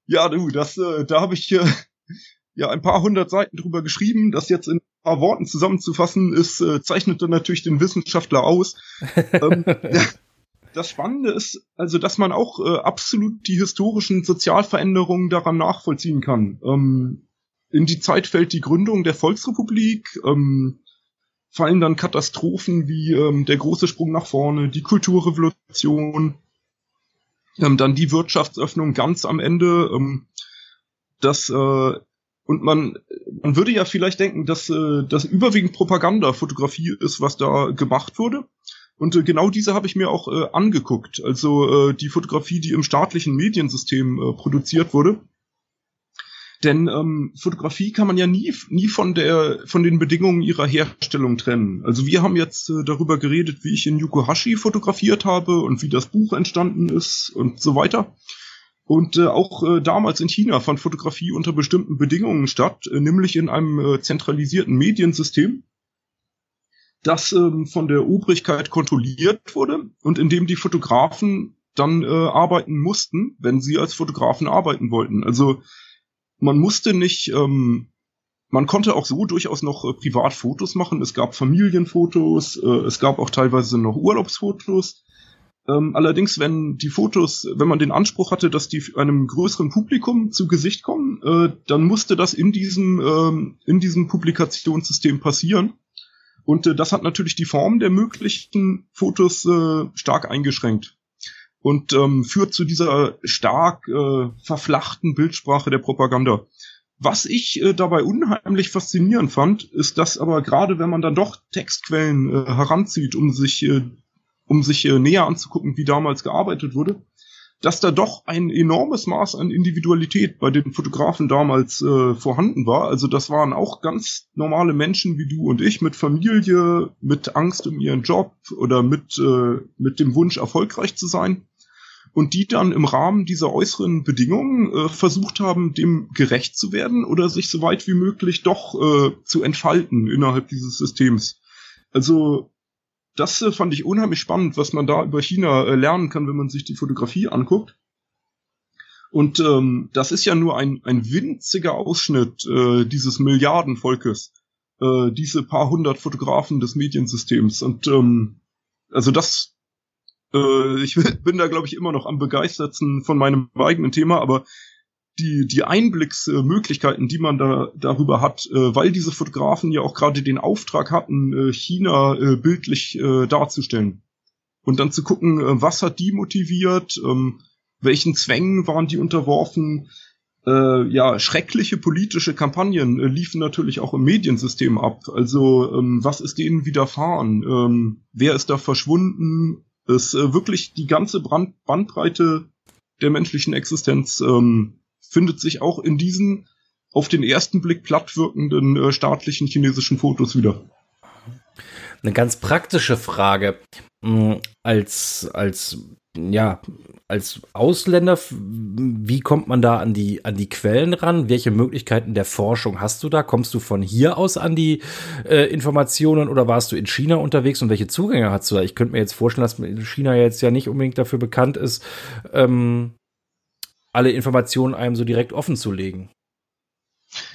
S3: ja, du, das, äh, da habe ich hier ja ein paar hundert Seiten drüber geschrieben. Das jetzt in ein paar Worten zusammenzufassen, ist äh, zeichnet dann natürlich den Wissenschaftler aus. ähm, das Spannende ist, also, dass man auch äh, absolut die historischen Sozialveränderungen daran nachvollziehen kann. Ähm, in die Zeit fällt die Gründung der Volksrepublik, ähm, fallen dann Katastrophen wie ähm, der große Sprung nach vorne, die Kulturrevolution, ähm, dann die Wirtschaftsöffnung ganz am Ende. Ähm, das äh, und man man würde ja vielleicht denken, dass äh, das überwiegend Propagandafotografie ist, was da gemacht wurde. Und äh, genau diese habe ich mir auch äh, angeguckt. Also äh, die Fotografie, die im staatlichen Mediensystem äh, produziert wurde. Denn ähm, Fotografie kann man ja nie, nie von der, von den Bedingungen ihrer Herstellung trennen. Also wir haben jetzt äh, darüber geredet, wie ich in Yukohashi fotografiert habe und wie das Buch entstanden ist und so weiter. Und äh, auch äh, damals in China fand Fotografie unter bestimmten Bedingungen statt, äh, nämlich in einem äh, zentralisierten Mediensystem, das ähm, von der Obrigkeit kontrolliert wurde und in dem die Fotografen dann äh, arbeiten mussten, wenn sie als Fotografen arbeiten wollten. Also man musste nicht, ähm, man konnte auch so durchaus noch äh, Privatfotos machen. Es gab Familienfotos, äh, es gab auch teilweise noch Urlaubsfotos. Ähm, allerdings, wenn die Fotos, wenn man den Anspruch hatte, dass die einem größeren Publikum zu Gesicht kommen, äh, dann musste das in diesem ähm, in diesem Publikationssystem passieren. Und äh, das hat natürlich die Form der möglichen Fotos äh, stark eingeschränkt und ähm, führt zu dieser stark äh, verflachten Bildsprache der Propaganda. Was ich äh, dabei unheimlich faszinierend fand, ist, dass aber gerade wenn man dann doch Textquellen äh, heranzieht, um sich, äh, um sich äh, näher anzugucken, wie damals gearbeitet wurde, dass da doch ein enormes Maß an Individualität bei den Fotografen damals äh, vorhanden war. Also das waren auch ganz normale Menschen wie du und ich mit Familie, mit Angst um ihren Job oder mit, äh, mit dem Wunsch erfolgreich zu sein und die dann im Rahmen dieser äußeren Bedingungen äh, versucht haben, dem gerecht zu werden oder sich so weit wie möglich doch äh, zu entfalten innerhalb dieses Systems. Also das äh, fand ich unheimlich spannend, was man da über China äh, lernen kann, wenn man sich die Fotografie anguckt. Und ähm, das ist ja nur ein, ein winziger Ausschnitt äh, dieses Milliardenvolkes, äh, diese paar hundert Fotografen des Mediensystems. Und ähm, also das äh, ich bin da, glaube ich, immer noch am begeistertsten von meinem eigenen Thema, aber die, die Einblicksmöglichkeiten, die man da darüber hat, äh, weil diese Fotografen ja auch gerade den Auftrag hatten, äh, China äh, bildlich äh, darzustellen. Und dann zu gucken, äh, was hat die motiviert, ähm, welchen Zwängen waren die unterworfen, äh, ja, schreckliche politische Kampagnen liefen natürlich auch im Mediensystem ab. Also, ähm, was ist denen widerfahren? Ähm, wer ist da verschwunden? Ist äh, wirklich die ganze Brand Bandbreite der menschlichen Existenz ähm, findet sich auch in diesen auf den ersten Blick platt wirkenden äh, staatlichen chinesischen Fotos wieder.
S2: Eine ganz praktische Frage. Hm, als, als ja, als Ausländer, wie kommt man da an die, an die Quellen ran? Welche Möglichkeiten der Forschung hast du da? Kommst du von hier aus an die äh, Informationen oder warst du in China unterwegs und welche Zugänge hast du da? Ich könnte mir jetzt vorstellen, dass China jetzt ja nicht unbedingt dafür bekannt ist, ähm, alle Informationen einem so direkt offen zu legen.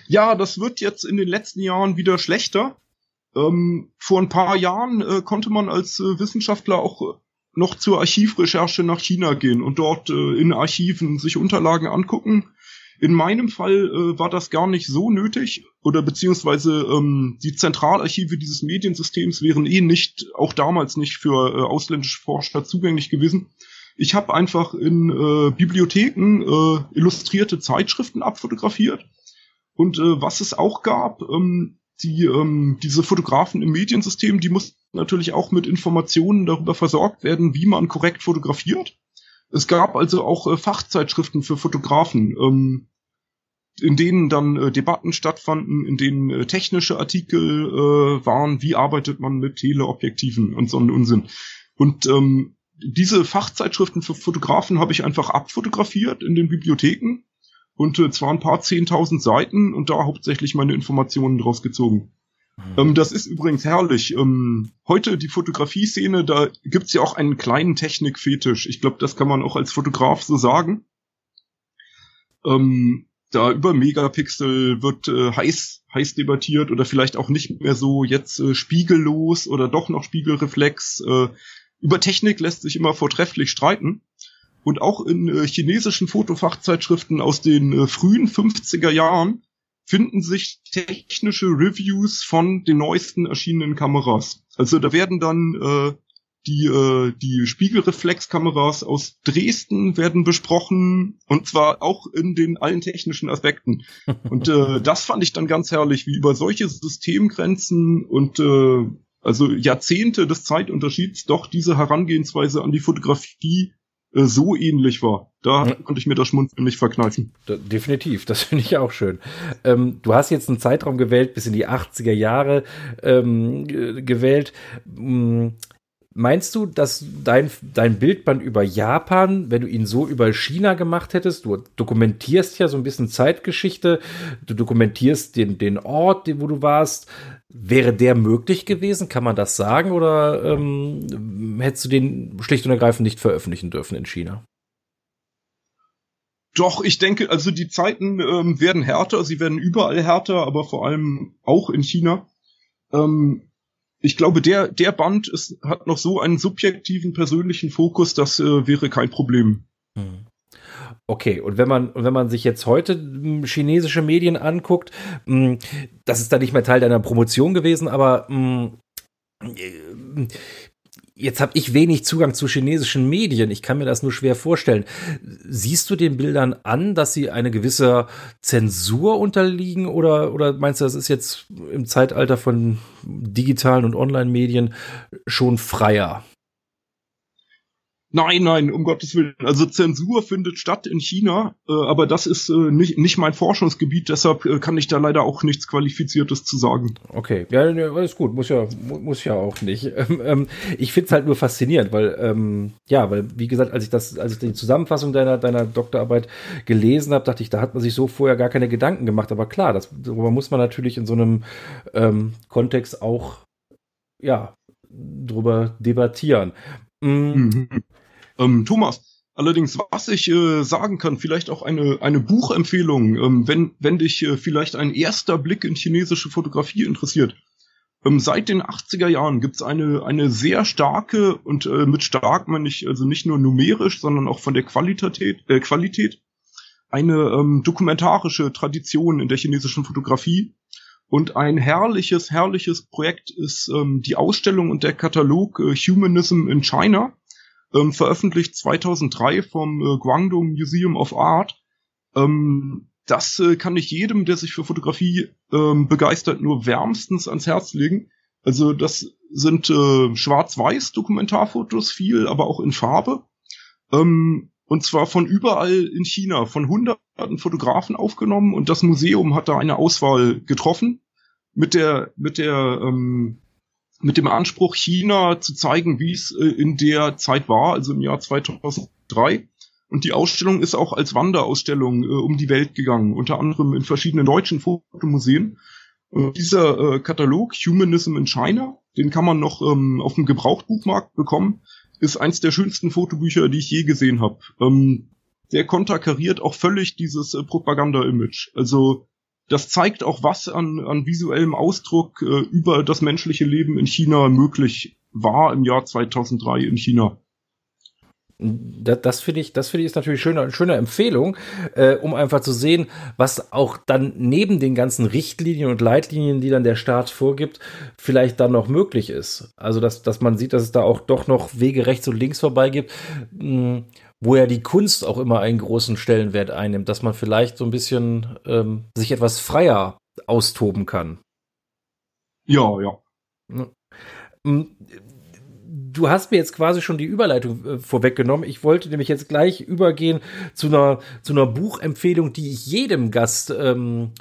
S3: Ja, das wird jetzt in den letzten Jahren wieder schlechter. Ähm, vor ein paar Jahren äh, konnte man als äh, Wissenschaftler auch noch zur Archivrecherche nach China gehen und dort äh, in Archiven sich Unterlagen angucken. In meinem Fall äh, war das gar nicht so nötig oder beziehungsweise ähm, die Zentralarchive dieses Mediensystems wären eh nicht, auch damals nicht für äh, ausländische Forscher zugänglich gewesen. Ich habe einfach in äh, Bibliotheken äh, illustrierte Zeitschriften abfotografiert und äh, was es auch gab, ähm, die ähm, diese Fotografen im Mediensystem, die mussten natürlich auch mit Informationen darüber versorgt werden, wie man korrekt fotografiert. Es gab also auch äh, Fachzeitschriften für Fotografen, ähm, in denen dann äh, Debatten stattfanden, in denen äh, technische Artikel äh, waren, wie arbeitet man mit Teleobjektiven und so einen Unsinn. Und ähm, diese Fachzeitschriften für Fotografen habe ich einfach abfotografiert in den Bibliotheken und äh, zwar ein paar zehntausend Seiten und da hauptsächlich meine Informationen draus gezogen. Ähm, das ist übrigens herrlich. Ähm, heute die Fotografie-Szene, da gibt's ja auch einen kleinen Technikfetisch. Ich glaube, das kann man auch als Fotograf so sagen. Ähm, da über Megapixel wird äh, heiß, heiß debattiert oder vielleicht auch nicht mehr so jetzt äh, spiegellos oder doch noch Spiegelreflex. Äh, über Technik lässt sich immer vortrefflich streiten. Und auch in äh, chinesischen Fotofachzeitschriften aus den äh, frühen 50er Jahren finden sich technische Reviews von den neuesten erschienenen Kameras. Also da werden dann äh, die, äh, die Spiegelreflexkameras aus Dresden werden besprochen und zwar auch in den allen technischen Aspekten. Und äh, das fand ich dann ganz herrlich, wie über solche Systemgrenzen und äh, also Jahrzehnte des Zeitunterschieds doch diese Herangehensweise an die Fotografie äh, so ähnlich war. Da ja. konnte ich mir das Schmunzeln nicht verkneifen.
S2: definitiv, das finde ich auch schön. Ähm, du hast jetzt einen Zeitraum gewählt, bis in die 80er Jahre ähm, gewählt. Hm, Meinst du, dass dein, dein Bildband über Japan, wenn du ihn so über China gemacht hättest, du dokumentierst ja so ein bisschen Zeitgeschichte, du dokumentierst den, den Ort, wo du warst, wäre der möglich gewesen? Kann man das sagen? Oder ähm, hättest du den schlicht und ergreifend nicht veröffentlichen dürfen in China?
S3: Doch, ich denke, also die Zeiten ähm, werden härter, sie werden überall härter, aber vor allem auch in China. Ähm, ich glaube, der, der Band ist, hat noch so einen subjektiven persönlichen Fokus, das äh, wäre kein Problem. Hm.
S2: Okay, und wenn man, wenn man sich jetzt heute hm, chinesische Medien anguckt, hm, das ist da nicht mehr Teil deiner Promotion gewesen, aber hm, Jetzt habe ich wenig Zugang zu chinesischen Medien. Ich kann mir das nur schwer vorstellen. Siehst du den Bildern an, dass sie eine gewisse Zensur unterliegen oder, oder meinst du, das ist jetzt im Zeitalter von digitalen und Online-Medien schon freier?
S3: Nein, nein, um Gottes Willen. Also Zensur findet statt in China, äh, aber das ist äh, nicht, nicht mein Forschungsgebiet, deshalb äh, kann ich da leider auch nichts Qualifiziertes zu sagen.
S2: Okay, ja, alles gut, muss ja, muss ja auch nicht. Ähm, ähm, ich find's halt nur faszinierend, weil, ähm, ja, weil, wie gesagt, als ich das, als ich die Zusammenfassung deiner, deiner Doktorarbeit gelesen habe, dachte ich, da hat man sich so vorher gar keine Gedanken gemacht. Aber klar, das, darüber muss man natürlich in so einem ähm, Kontext auch, ja, drüber debattieren.
S3: Mhm. Ähm, Thomas, allerdings, was ich äh, sagen kann, vielleicht auch eine, eine Buchempfehlung, ähm, wenn, wenn dich äh, vielleicht ein erster Blick in chinesische Fotografie interessiert. Ähm, seit den 80er Jahren gibt's eine, eine sehr starke und äh, mit stark meine ich also nicht nur numerisch, sondern auch von der Qualität, äh, Qualität eine ähm, dokumentarische Tradition in der chinesischen Fotografie. Und ein herrliches, herrliches Projekt ist ähm, die Ausstellung und der Katalog äh, Humanism in China ähm, veröffentlicht 2003 vom äh, Guangdong Museum of Art. Ähm, das äh, kann ich jedem, der sich für Fotografie ähm, begeistert, nur wärmstens ans Herz legen. Also das sind äh, schwarz-weiß Dokumentarfotos, viel, aber auch in Farbe. Ähm, und zwar von überall in China, von hunderten Fotografen aufgenommen und das Museum hat da eine Auswahl getroffen mit der mit der ähm, mit dem Anspruch, China zu zeigen, wie es äh, in der Zeit war, also im Jahr 2003. Und die Ausstellung ist auch als Wanderausstellung äh, um die Welt gegangen, unter anderem in verschiedenen deutschen Fotomuseen. Und dieser äh, Katalog Humanism in China, den kann man noch ähm, auf dem Gebrauchtbuchmarkt bekommen, ist eins der schönsten Fotobücher, die ich je gesehen habe. Ähm, der konterkariert auch völlig dieses äh, Propaganda-Image. Also das zeigt auch, was an, an visuellem Ausdruck äh, über das menschliche Leben in China möglich war im Jahr 2003 in China.
S2: Das, das finde ich, das finde ich ist natürlich schöne, eine schöne Empfehlung, äh, um einfach zu sehen, was auch dann neben den ganzen Richtlinien und Leitlinien, die dann der Staat vorgibt, vielleicht dann noch möglich ist. Also dass, dass man sieht, dass es da auch doch noch Wege rechts und links vorbei gibt. Mh, hm, wo ja die Kunst auch immer einen großen Stellenwert einnimmt, dass man vielleicht so ein bisschen ähm, sich etwas freier austoben kann.
S3: Ja, ja.
S2: Ähm, du hast mir jetzt quasi schon die Überleitung äh, vorweggenommen. Ich wollte nämlich jetzt gleich übergehen zu einer, zu einer Buchempfehlung, die ich jedem Gast ähm,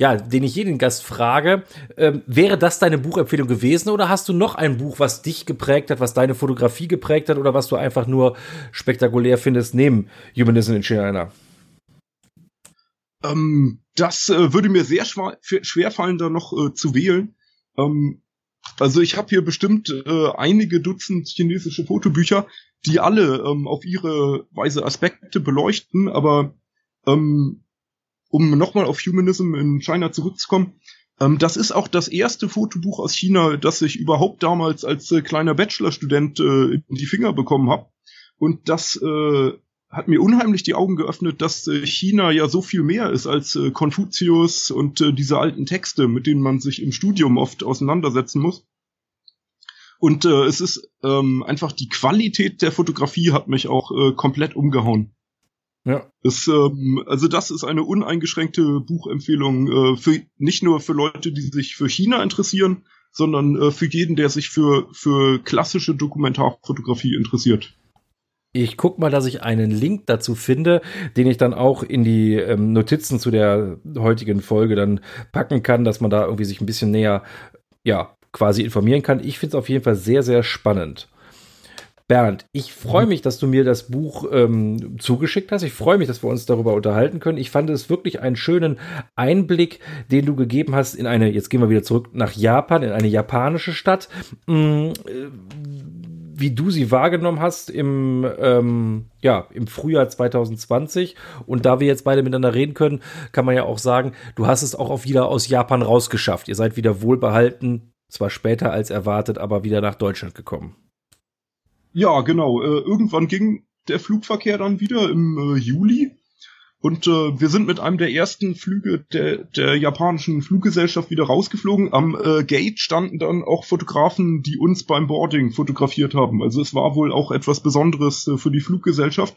S2: ja, den ich jeden Gast frage, ähm, wäre das deine Buchempfehlung gewesen oder hast du noch ein Buch, was dich geprägt hat, was deine Fotografie geprägt hat oder was du einfach nur spektakulär findest neben Humanism in China?
S3: Ähm, das äh, würde mir sehr schwer fallen, da noch äh, zu wählen. Ähm, also ich habe hier bestimmt äh, einige Dutzend chinesische Fotobücher, die alle ähm, auf ihre Weise Aspekte beleuchten, aber ähm, um nochmal auf Humanism in China zurückzukommen, Ähm, das ist auch das erste Fotobuch aus China, das ich überhaupt damals als äh, kleiner Bachelorstudent äh, in die Finger bekommen habe. Und das äh, hat mir unheimlich die Augen geöffnet, dass äh, China ja so viel mehr ist als äh, Konfuzius und äh, diese alten Texte, mit denen man sich im Studium oft auseinandersetzen muss. Und es ist ähm, einfach die Qualität der Fotografie hat mich auch komplett umgehauen. Ja. Es, ähm, also das ist eine uneingeschränkte Buchempfehlung äh, für nicht nur für Leute, die sich für China interessieren, sondern äh, für jeden, der sich für für klassische Dokumentarfotografie interessiert.
S2: Ich guck mal, dass ich einen Link dazu finde, den ich dann auch in die ähm, Notizen zu der heutigen Folge dann packen kann, dass man da irgendwie sich ein bisschen näher, ja, quasi informieren kann. Ich finde es auf jeden Fall sehr, sehr spannend. Bernd, ich freue mich, dass du mir das Buch ähm, zugeschickt hast. Ich freue mich, dass wir uns darüber unterhalten können. Ich fand es wirklich einen schönen Einblick, den du gegeben hast in eine, jetzt gehen wir wieder zurück nach Japan, in eine japanische Stadt. Ähm, wie du sie wahrgenommen hast im, ähm, ja, im Frühjahr 2020. Und da wir jetzt beide miteinander reden können, kann man ja auch sagen, du hast es auch wieder aus Japan rausgeschafft. Ihr seid wieder wohlbehalten, zwar später als erwartet, aber wieder nach Deutschland gekommen.
S3: Ja, genau. Äh, irgendwann ging der Flugverkehr dann wieder im äh, Juli. Und äh, wir sind mit einem der ersten Flüge der, der japanischen Fluggesellschaft wieder rausgeflogen. Am äh, Gate standen dann auch Fotografen, die uns beim Boarding fotografiert haben. Also es war wohl auch etwas Besonderes äh, für die Fluggesellschaft.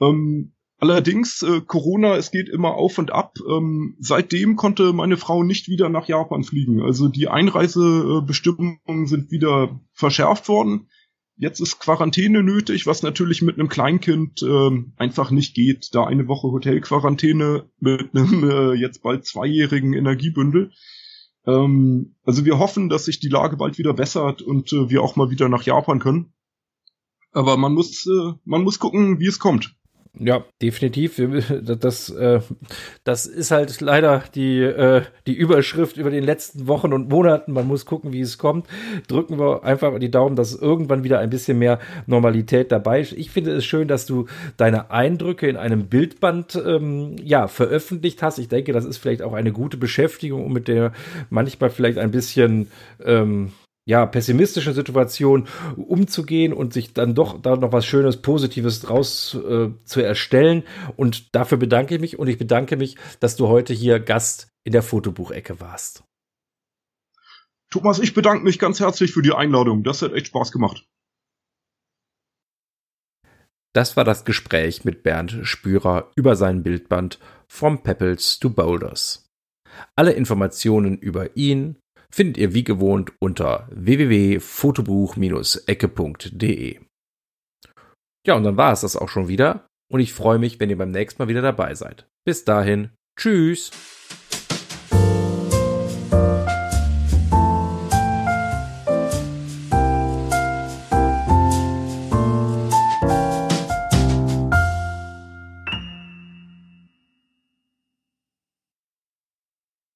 S3: Ähm, allerdings, äh, Corona, es geht immer auf und ab. Ähm, seitdem konnte meine Frau nicht wieder nach Japan fliegen. Also die Einreisebestimmungen sind wieder verschärft worden. Jetzt ist Quarantäne nötig, was natürlich mit einem Kleinkind ähm, einfach nicht geht. Da eine Woche Hotelquarantäne mit einem äh, jetzt bald zweijährigen Energiebündel. Ähm, also wir hoffen, dass sich die Lage bald wieder bessert und äh, wir auch mal wieder nach Japan können. Aber man muss, äh, man muss gucken, wie es kommt.
S2: Ja, definitiv. Das, äh, das ist halt leider die, äh, die Überschrift über den letzten Wochen und Monaten. Man muss gucken, wie es kommt. Drücken wir einfach die Daumen, dass irgendwann wieder ein bisschen mehr Normalität dabei ist. Ich finde es schön, dass du deine Eindrücke in einem Bildband ähm, ja, veröffentlicht hast. Ich denke, das ist vielleicht auch eine gute Beschäftigung, um mit der manchmal vielleicht ein bisschen ähm, ja, pessimistische Situation umzugehen und sich dann doch da noch was Schönes, Positives draus äh, zu erstellen. Und dafür bedanke ich mich und ich bedanke mich, dass du heute hier Gast in der Fotobuchecke warst.
S3: Thomas, ich bedanke mich ganz herzlich für die Einladung. Das hat echt Spaß gemacht.
S2: Das war das Gespräch mit Bernd Spürer über sein Bildband From Pepples to Boulders. Alle Informationen über ihn, findet ihr wie gewohnt unter www.fotobuch-ecke.de. Ja, und dann war es das auch schon wieder und ich freue mich, wenn ihr beim nächsten Mal wieder dabei seid. Bis dahin, tschüss!